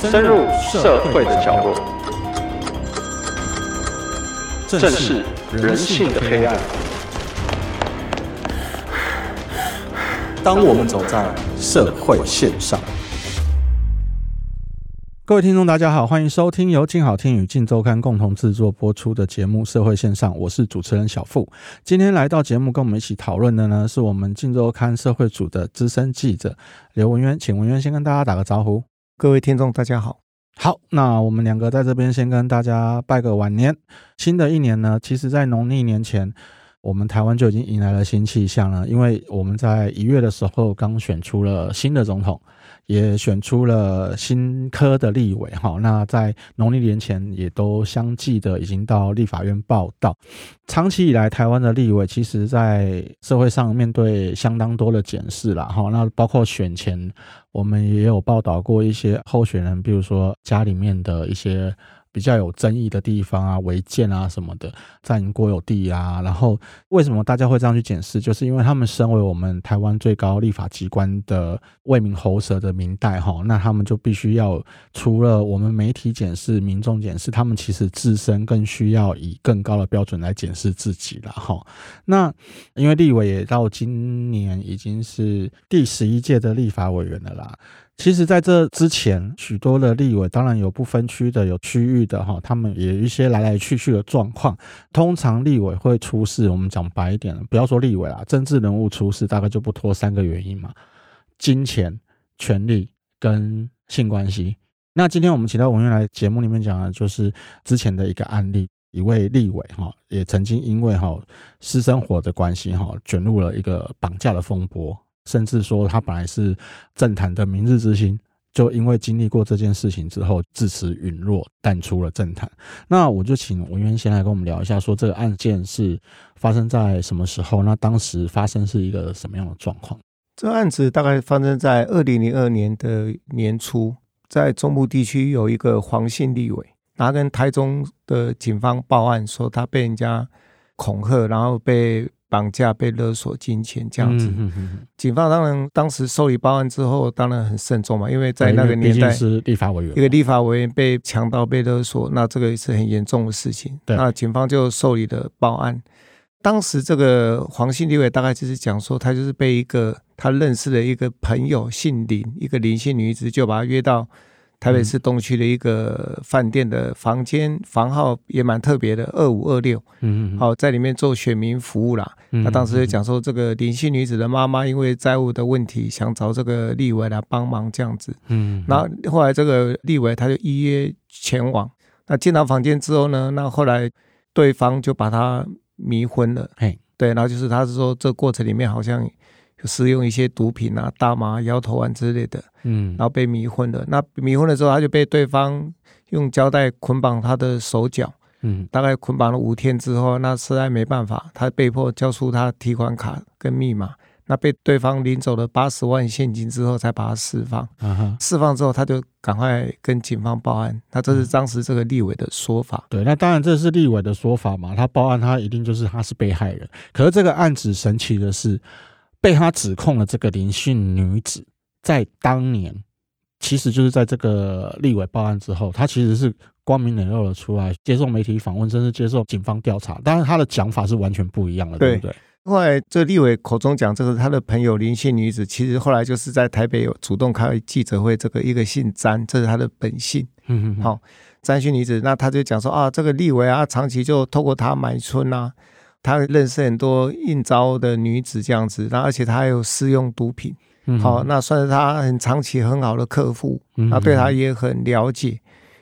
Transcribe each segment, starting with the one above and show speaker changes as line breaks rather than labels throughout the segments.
深入社会的角落，正视人性的黑暗。当我们走在社会线上，
各位听众，大家好，欢迎收听由静好听与镜周刊共同制作播出的节目《社会线上》，我是主持人小富。今天来到节目跟我们一起讨论的呢，是我们镜周刊社会组的资深记者刘文渊，请文渊先跟大家打个招呼。
各位听众，大家好。
好，那我们两个在这边先跟大家拜个晚年。新的一年呢，其实在农历年前，我们台湾就已经迎来了新气象了，因为我们在一月的时候刚选出了新的总统。也选出了新科的立委，哈，那在农历年前也都相继的已经到立法院报道。长期以来，台湾的立委其实在社会上面对相当多的检视了，哈，那包括选前，我们也有报道过一些候选人，比如说家里面的一些。比较有争议的地方啊，违建啊什么的，占国有地啊，然后为什么大家会这样去检视？就是因为他们身为我们台湾最高立法机关的为民喉舌的民代哈，那他们就必须要除了我们媒体检视、民众检视，他们其实自身更需要以更高的标准来检视自己了哈。那因为立委也到今年已经是第十一届的立法委员了啦。其实，在这之前，许多的立委当然有不分区的，有区域的哈，他们也有一些来来去去的状况。通常立委会出事，我们讲白一点，不要说立委啦，政治人物出事大概就不脱三个原因嘛：金钱、权力跟性关系。那今天我们请到文渊来节目里面讲的，就是之前的一个案例，一位立委哈，也曾经因为哈私生活的关系哈，卷入了一个绑架的风波。甚至说他本来是政坛的明日之星，就因为经历过这件事情之后，自此陨落，淡出了政坛。那我就请文渊先来跟我们聊一下，说这个案件是发生在什么时候？那当时发生是一个什么样的状况？
这个案子大概发生在二零零二年的年初，在中部地区有一个黄姓立委，他跟台中的警方报案说他被人家恐吓，然后被。绑架被勒索金钱这样子，嗯、哼哼警方当然当时受理报案之后，当然很慎重嘛，因为在那个年代
是立法委员，
一个立法委员被强盗被勒索，那这个是很严重的事情。那警方就受理了报案。当时这个黄姓立委大概就是讲说，他就是被一个他认识的一个朋友姓林，一个林姓女子，就把他约到。台北市东区的一个饭店的房间房号也蛮特别的，二五二六。嗯，好，在里面做选民服务啦。他当时就讲说，这个林姓女子的妈妈因为债务的问题，想找这个立委来帮忙这样子。嗯，然后后来这个立委他就依约前往。那进到房间之后呢，那后来对方就把他迷昏了。嘿，对，然后就是他是说，这过程里面好像。就使用一些毒品啊，大麻、摇头丸之类的，嗯，然后被迷昏了。那迷昏了之后，他就被对方用胶带捆绑他的手脚，嗯，大概捆绑了五天之后，那实在没办法，他被迫交出他提款卡跟密码。那被对方领走了八十万现金之后，才把他释放。啊，释放之后，他就赶快跟警方报案。那这是当时这个立委的说法。
对，那当然这是立委的说法嘛。他报案，他一定就是他是被害人。可是这个案子神奇的是。被他指控的这个林姓女子，在当年，其实就是在这个立委报案之后，她其实是光明磊落的出来接受媒体访问，甚至接受警方调查。但是她的讲法是完全不一样的，对，对不对？
后来这立委口中讲，这个他的朋友林姓女子，其实后来就是在台北有主动开记者会，这个一个姓詹，这是他的本姓。嗯嗯。好，詹姓女子，那他就讲说啊，这个立委啊，长期就透过他买春啊。他认识很多应招的女子这样子，然后而且他还有试用毒品，好、嗯哼哦，那算是他很长期很好的客户，他、对他也很了解，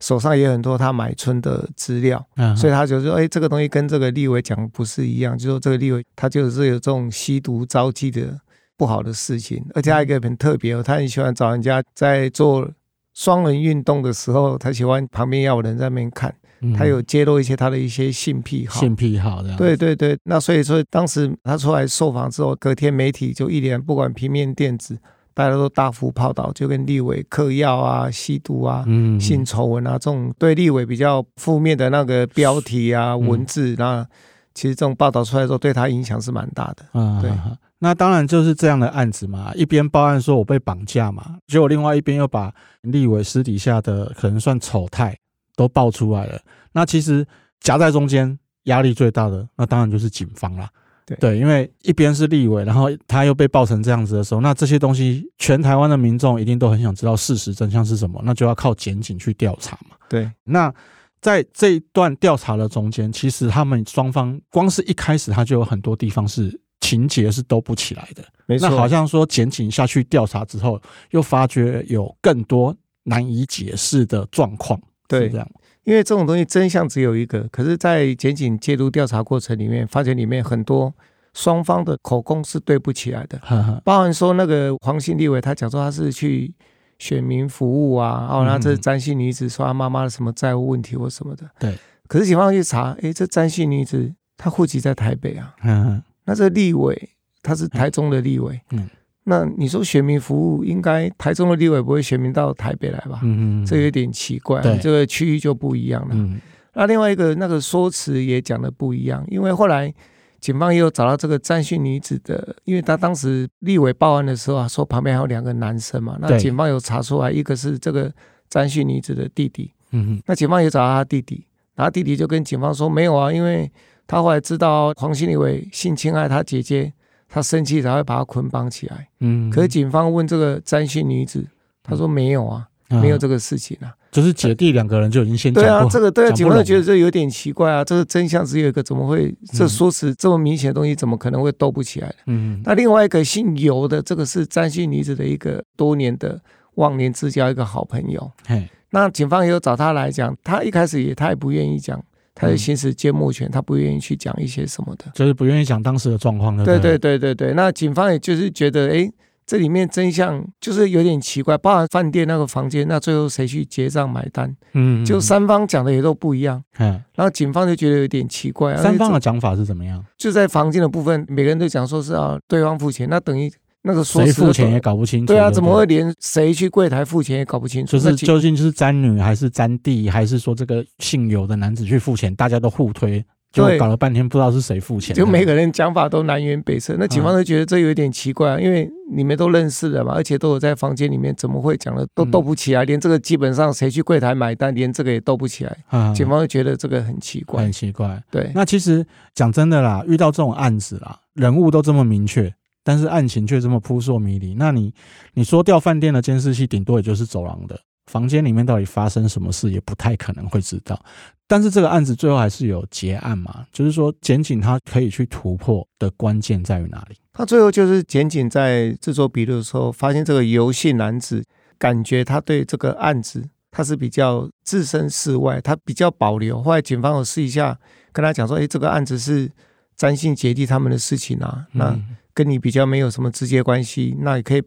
手上也很多他买春的资料，嗯、所以他就说，哎，这个东西跟这个立委讲不是一样，就说这个立委他就是有这种吸毒招妓的不好的事情，而且还有一个很特别，哦他很喜欢找人家在做双人运动的时候，他喜欢旁边要有人在那边看。他有揭露一些他的一些性癖好，
性癖好的，
对对对。那所以说，当时他出来受访之后，隔天媒体就一连不管平面、电子，大家都大幅报道，就跟立委嗑药啊、吸毒啊、嗯、性丑闻啊这种对立委比较负面的那个标题啊、文字，那其实这种报道出来之后，对他影响是蛮大的。
嗯，
对。
那当然就是这样的案子嘛，一边报案说我被绑架嘛，结果另外一边又把立委私底下的可能算丑态都爆出来了。那其实夹在中间压力最大的，那当然就是警方啦。
对
对，因为一边是立委，然后他又被爆成这样子的时候，那这些东西全台湾的民众一定都很想知道事实真相是什么，那就要靠检警去调查嘛。
对，
那在这一段调查的中间，其实他们双方光是一开始他就有很多地方是情节是兜不起来的。
没错，
那好像说检警下去调查之后，又发觉有更多难以解释的状况。
对，
这样。
因为这种东西真相只有一个，可是，在检警介入调查过程里面，发现里面很多双方的口供是对不起来的，
呵呵
包含说那个黄姓立委，他讲说他是去选民服务啊，哦，那这是詹姓女子说她妈妈的什么债务问题或什么的，
对。
可是警方去查，诶，这詹姓女子她户籍在台北啊，
嗯哼，
那这立委他是台中的立委，嗯。那你说选民服务，应该台中的立委不会选民到台北来吧？嗯嗯，这有点奇怪，这个区域就不一样了。嗯，那另外一个那个说辞也讲的不一样，因为后来警方也有找到这个詹姓女子的，因为她当时立委报案的时候啊，说旁边还有两个男生嘛，那警方有查出来，一个是这个詹姓女子的弟弟。嗯哼，那警方也找到他弟弟，然后弟弟就跟警方说没有啊，因为他后来知道黄心立委性侵害他姐姐。他生气才会把他捆绑起来。嗯，可是警方问这个詹姓女子，她说没有啊，嗯、没有这个事情啊。
就是姐弟两个人就已经先。
对啊，这个对啊，警方就觉得这有点奇怪啊。这个真相只有一个，怎么会这说辞这么明显的东西，怎么可能会斗不起来？嗯，那另外一个姓尤的，这个是詹姓女子的一个多年的忘年之交，一个好朋友。嘿，那警方也有找他来讲，他一开始也他也不愿意讲。他的行使缄默权，他不愿意去讲一些什么的，
就是不愿意讲当时的状况。
对对对对对，那警方也就是觉得，哎，这里面真相就是有点奇怪，包含饭店那个房间，那最后谁去结账买单？嗯，就三方讲的也都不一样。嗯，然后警方就觉得有点奇怪。
三方的讲法是怎么样？
就在房间的部分，每个人都讲说是要对方付钱，那等于。那个谁
付钱也搞不清楚。
对啊，怎么会连谁去柜台付钱也搞不清楚？
就是究竟就是沾女还是沾弟，还是说这个姓尤的男子去付钱？大家都互推，就搞了半天不知道是谁付钱。
就每个人讲法都南辕北辙。那警方就觉得这有点奇怪啊，因为你们都认识的嘛，而且都有在房间里面，怎么会讲的都斗不起来？连这个基本上谁去柜台买单，连这个也斗不起来。警方就觉得这个很奇怪，
很奇怪。
对，
那其实讲真的啦，遇到这种案子啦，人物都这么明确。但是案情却这么扑朔迷离，那你你说掉饭店的监视器，顶多也就是走廊的房间里面到底发生什么事，也不太可能会知道。但是这个案子最后还是有结案嘛？就是说检警他可以去突破的关键在于哪里？
他最后就是检警在制作笔录的时候，发现这个游戏男子感觉他对这个案子他是比较置身事外，他比较保留。后来警方有试一下跟他讲说：“诶，这个案子是詹姓姐弟他们的事情啊。”那、嗯跟你比较没有什么直接关系，那也可以，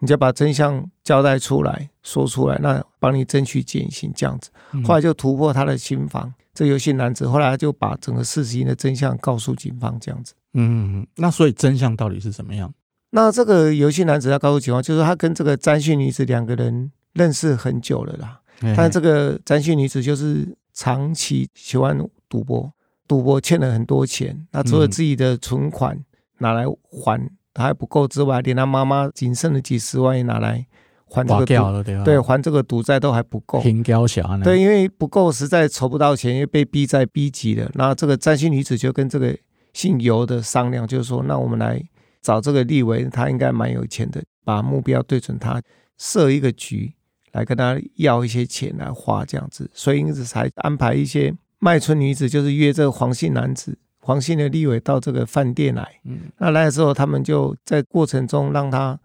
你就把真相交代出来，说出来，那帮你争取减刑这样子。后来就突破他的心防，这游戏男子后来就把整个事情的真相告诉警方这样子。
嗯，那所以真相到底是怎么样？
那这个游戏男子要告诉警方，就是他跟这个詹姓女子两个人认识很久了啦。但这个詹姓女子就是长期喜欢赌博，赌博欠了很多钱，那除了自己的存款。拿来还还不够之外，连他妈妈仅剩的几十万也拿来还这个赌，对，对，还这个赌债都还不够。
挺娇小，
对，因为不够，实在筹不到钱，因为被逼债逼急了。那这个占星女子就跟这个姓尤的商量，就是说，那我们来找这个立维，他应该蛮有钱的，把目标对准他，设一个局来跟他要一些钱来花，这样子。所以因此才安排一些卖春女子，就是约这个黄姓男子。黄姓的立委到这个饭店来，嗯，那来了之后，他们就在过程中让他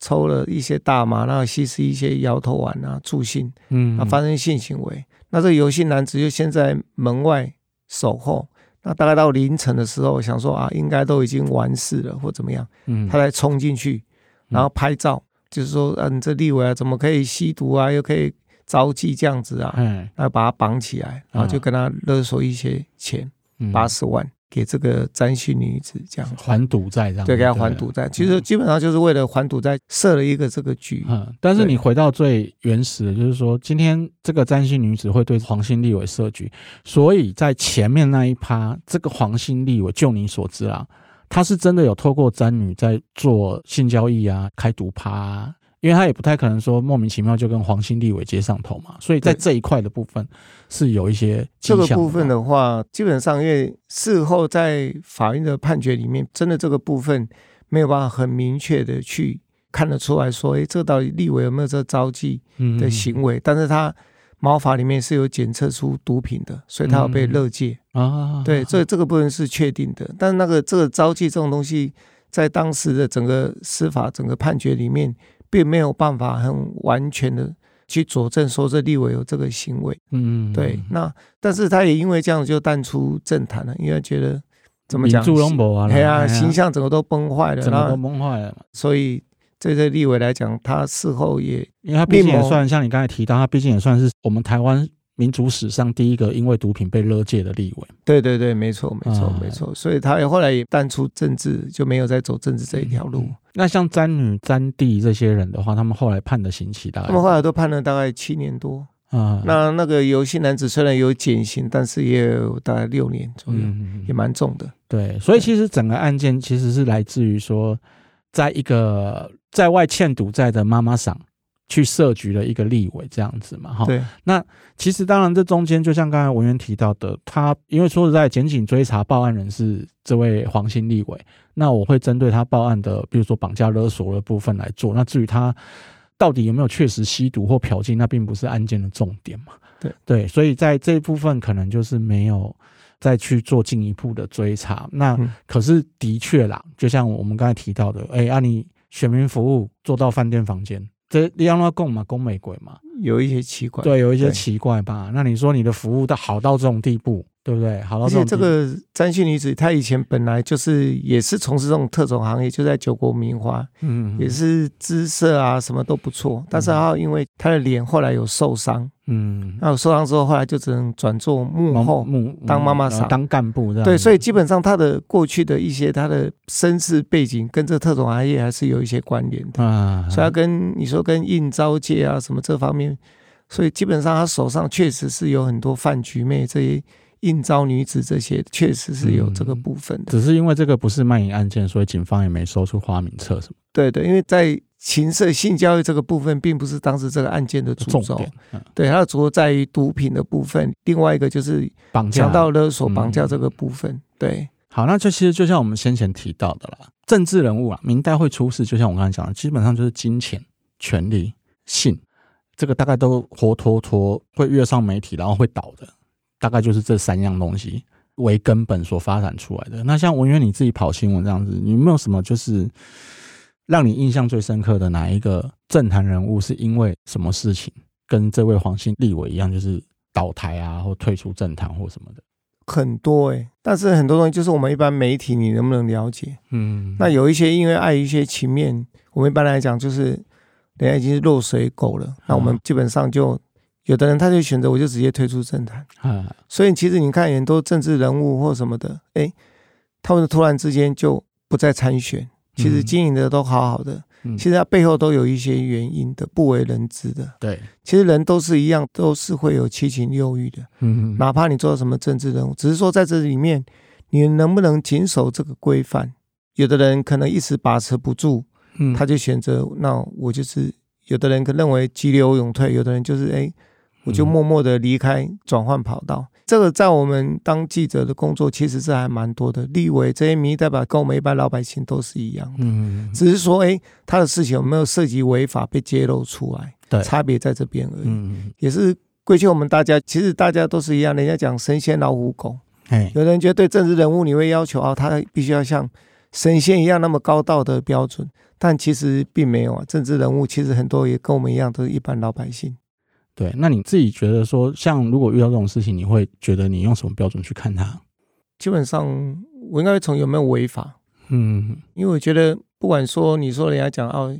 抽了一些大麻，然后吸食一些摇头丸啊助兴，嗯，啊发生性行为。那这个尤姓男子就先在门外守候，那大概到凌晨的时候，想说啊，应该都已经完事了或怎么样，嗯，他才冲进去，然后拍照，就是说，嗯、啊，你这立委啊，怎么可以吸毒啊，又可以招妓这样子啊，嗯，然后把他绑起来，然后就跟他勒索一些钱，八十万。给这个詹姓女子这样
还赌债这样，
对，给她还赌债。其实基本上就是为了还赌债设了一个这个局。
嗯，但是你回到最原始的，就是说今天这个詹姓女子会对黄姓立委设局，所以在前面那一趴，这个黄姓立委就你所知啊，他是真的有透过詹女在做性交易啊，开赌趴啊。因为他也不太可能说莫名其妙就跟黄兴立伟接上头嘛，所以在这一块的部分是有一些
这个部分的话，基本上因为事后在法院的判决里面，真的这个部分没有办法很明确的去看得出来说，哎，这到底立委有没有这招妓的行为？但是他毛发里面是有检测出毒品的，所以他要被勒戒啊。对，这这个部分是确定的。但是那个这个招妓这种东西，在当时的整个司法整个判决里面。并没有办法很完全的去佐证说这立委有这个行为，嗯，对。那但是他也因为这样子就淡出政坛了，因为觉得怎么讲，哎呀，形象整个都崩坏了，
整个都崩坏了。
所以对这立委来讲，他事后也，
因为他毕竟也算像你刚才提到，他毕竟也算是我们台湾。民族史上第一个因为毒品被勒戒的立委，
对对对，没错没错没错，所以他后来也淡出政治，就没有再走政治这一条路。
那像詹女、詹弟这些人的话，他们后来判的刑期大概？
他们后来都判了大概七年多啊。那那个游戏男子虽然有减刑，但是也有大概六年左右，也蛮重的。
对，所以其实整个案件其实是来自于说，在一个在外欠赌债的妈妈桑。去设局的一个立委这样子嘛，哈。对。那其实当然，这中间就像刚才文员提到的，他因为说实在，检警追查报案人是这位黄姓立委，那我会针对他报案的，比如说绑架勒索的部分来做。那至于他到底有没有确实吸毒或嫖妓，那并不是案件的重点嘛。对对。所以在这一部分，可能就是没有再去做进一步的追查。那可是的确啦，就像我们刚才提到的，哎，啊，你选民服务做到饭店房间。这你让他供嘛，供玫瑰嘛，
有一些奇怪，
对，有一些奇怪吧。那你说你的服务到好到这种地步，对不对？好到这种地步。
而且这个詹姓女子，她以前本来就是也是从事这种特种行业，就在九国名花，嗯，也是姿色啊什么都不错。但是她因为她的脸后来有受伤。嗯，那我受伤之后，后来就只能转做幕后，当妈妈桑，当干部这样。对，所以基本上她的过去的一些她的身世背景，跟这特种行业还是有一些关联的啊。所以她跟你说跟应召界啊什么这方面，所以基本上她手上确实是有很多饭局妹这些应招女子，这些确实是有这个部分的。
只是因为这个不是卖淫案件，所以警方也没搜出花名册什么。
对对，因为在。情色性交易这个部分，并不是当时这个案件的主轴，嗯、对，它的主要在于毒品的部分。另外一个就是绑架、强盗勒索、绑架这个部分。嗯、对，
好，那这其实就像我们先前提到的啦，政治人物啊，明代会出事，就像我刚才讲的，基本上就是金钱、权力、性，这个大概都活脱脱会跃上媒体，然后会倒的，大概就是这三样东西为根本所发展出来的。那像文渊你自己跑新闻这样子，你有没有什么就是？让你印象最深刻的哪一个政坛人物，是因为什么事情跟这位黄姓立委一样，就是倒台啊，或退出政坛或什么的？
很多哎、欸，但是很多东西就是我们一般媒体，你能不能了解？嗯，那有一些因为碍于一些情面，我们一般来讲就是人家已经是落水狗了，嗯、那我们基本上就有的人他就选择我就直接退出政坛。啊，所以其实你看很多政治人物或什么的，哎、欸，他们突然之间就不再参选。其实经营的都好好的，嗯、其实他背后都有一些原因的，不为人知的。对，其实人都是一样，都是会有七情六欲的。嗯，哪怕你做什么政治人物，只是说在这里面，你能不能谨守这个规范？有的人可能一时把持不住，嗯，他就选择那我就是。有的人可认为急流勇退，有的人就是哎，我就默默的离开，转换跑道。这个在我们当记者的工作，其实是还蛮多的。立委这些民意代表跟我们一般老百姓都是一样的，嗯，只是说，哎，他的事情有没有涉及违法被揭露出来，对，差别在这边而已。嗯，也是归咎我们大家，其实大家都是一样。人家讲神仙老虎狗，哎，有人觉得对政治人物你会要求啊，他必须要像神仙一样那么高道德标准，但其实并没有啊。政治人物其实很多也跟我们一样，都是一般老百姓。
对，那你自己觉得说，像如果遇到这种事情，你会觉得你用什么标准去看他？
基本上，我应该会从有没有违法。嗯，因为我觉得，不管说你说人家讲哦，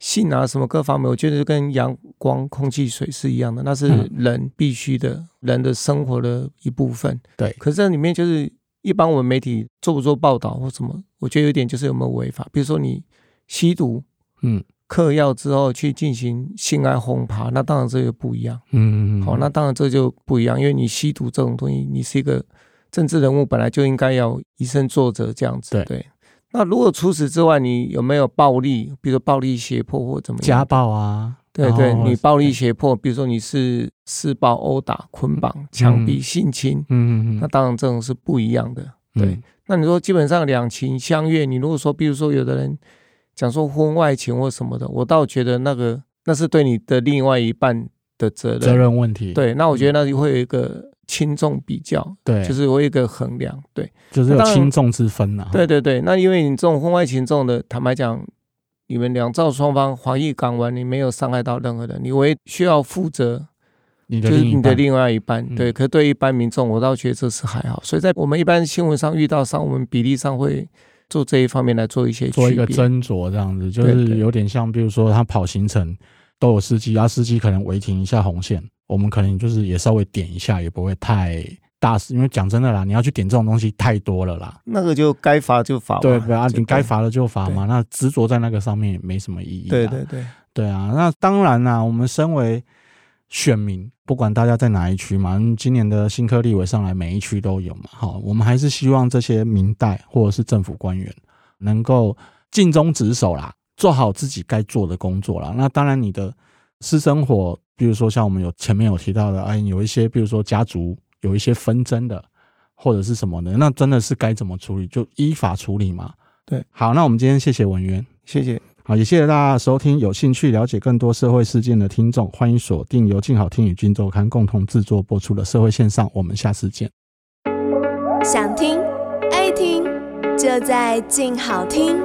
性啊什么各方面，我觉得跟阳光、空气、水是一样的，那是人必须的，嗯、人的生活的一部分。对，可是这里面就是一般我们媒体做不做报道或什么，我觉得有点就是有没有违法。比如说你吸毒，嗯，嗑药之后去进行性爱轰趴，那当然这就不一样。嗯嗯嗯。好，那当然这就不一样，因为你吸毒这种东西，你是一个政治人物，本来就应该要以身作则这样子。对。对那如果除此之外，你有没有暴力？比如说暴力胁迫或怎么样？
家暴啊？
对对，你暴力胁迫，比如说你是施暴、殴打、捆绑、强逼、性侵，嗯嗯嗯，那当然这种是不一样的。对，嗯、那你说基本上两情相悦，你如果说，比如说有的人讲说婚外情或什么的，我倒觉得那个那是对你的另外一半的责任
责任问题。
对，那我觉得那就会有一个。轻重比较，对，就是我有一个衡量，对，
就是有轻重之分呐、啊。
对对对，那因为你这种婚外情这种的，坦白讲，你们两造双方防疫港湾，你没有伤害到任何人，你唯需要负责，就是你的另外一半。对，嗯、可是对一般民众，我倒觉得这是还好。所以在我们一般新闻上遇到上，我们比例上会做这一方面来做一些
做一个斟酌，这样子就是有点像，比如说他跑行程都有司机，啊司机可能违停一下红线。我们可能就是也稍微点一下，也不会太大事，因为讲真的啦，你要去点这种东西太多了啦。
那个就该罚就罚，
对对啊，你该罚的就罚嘛。那执着在那个上面也没什么意义。
对对对
对啊，那当然啦，我们身为选民，不管大家在哪一区嘛，今年的新科立委上来，每一区都有嘛。好，我们还是希望这些民代或者是政府官员能够尽忠职守啦，做好自己该做的工作啦。那当然，你的私生活。比如说，像我们有前面有提到的，哎，有一些，比如说家族有一些纷争的，或者是什么的，那真的是该怎么处理，就依法处理嘛。
对，
好，那我们今天谢谢文渊，
谢谢，
好，也谢谢大家收听。有兴趣了解更多社会事件的听众，欢迎锁定由静好听与君周刊共同制作播出的社会线上，我们下次见。
想听爱听，就在静好听。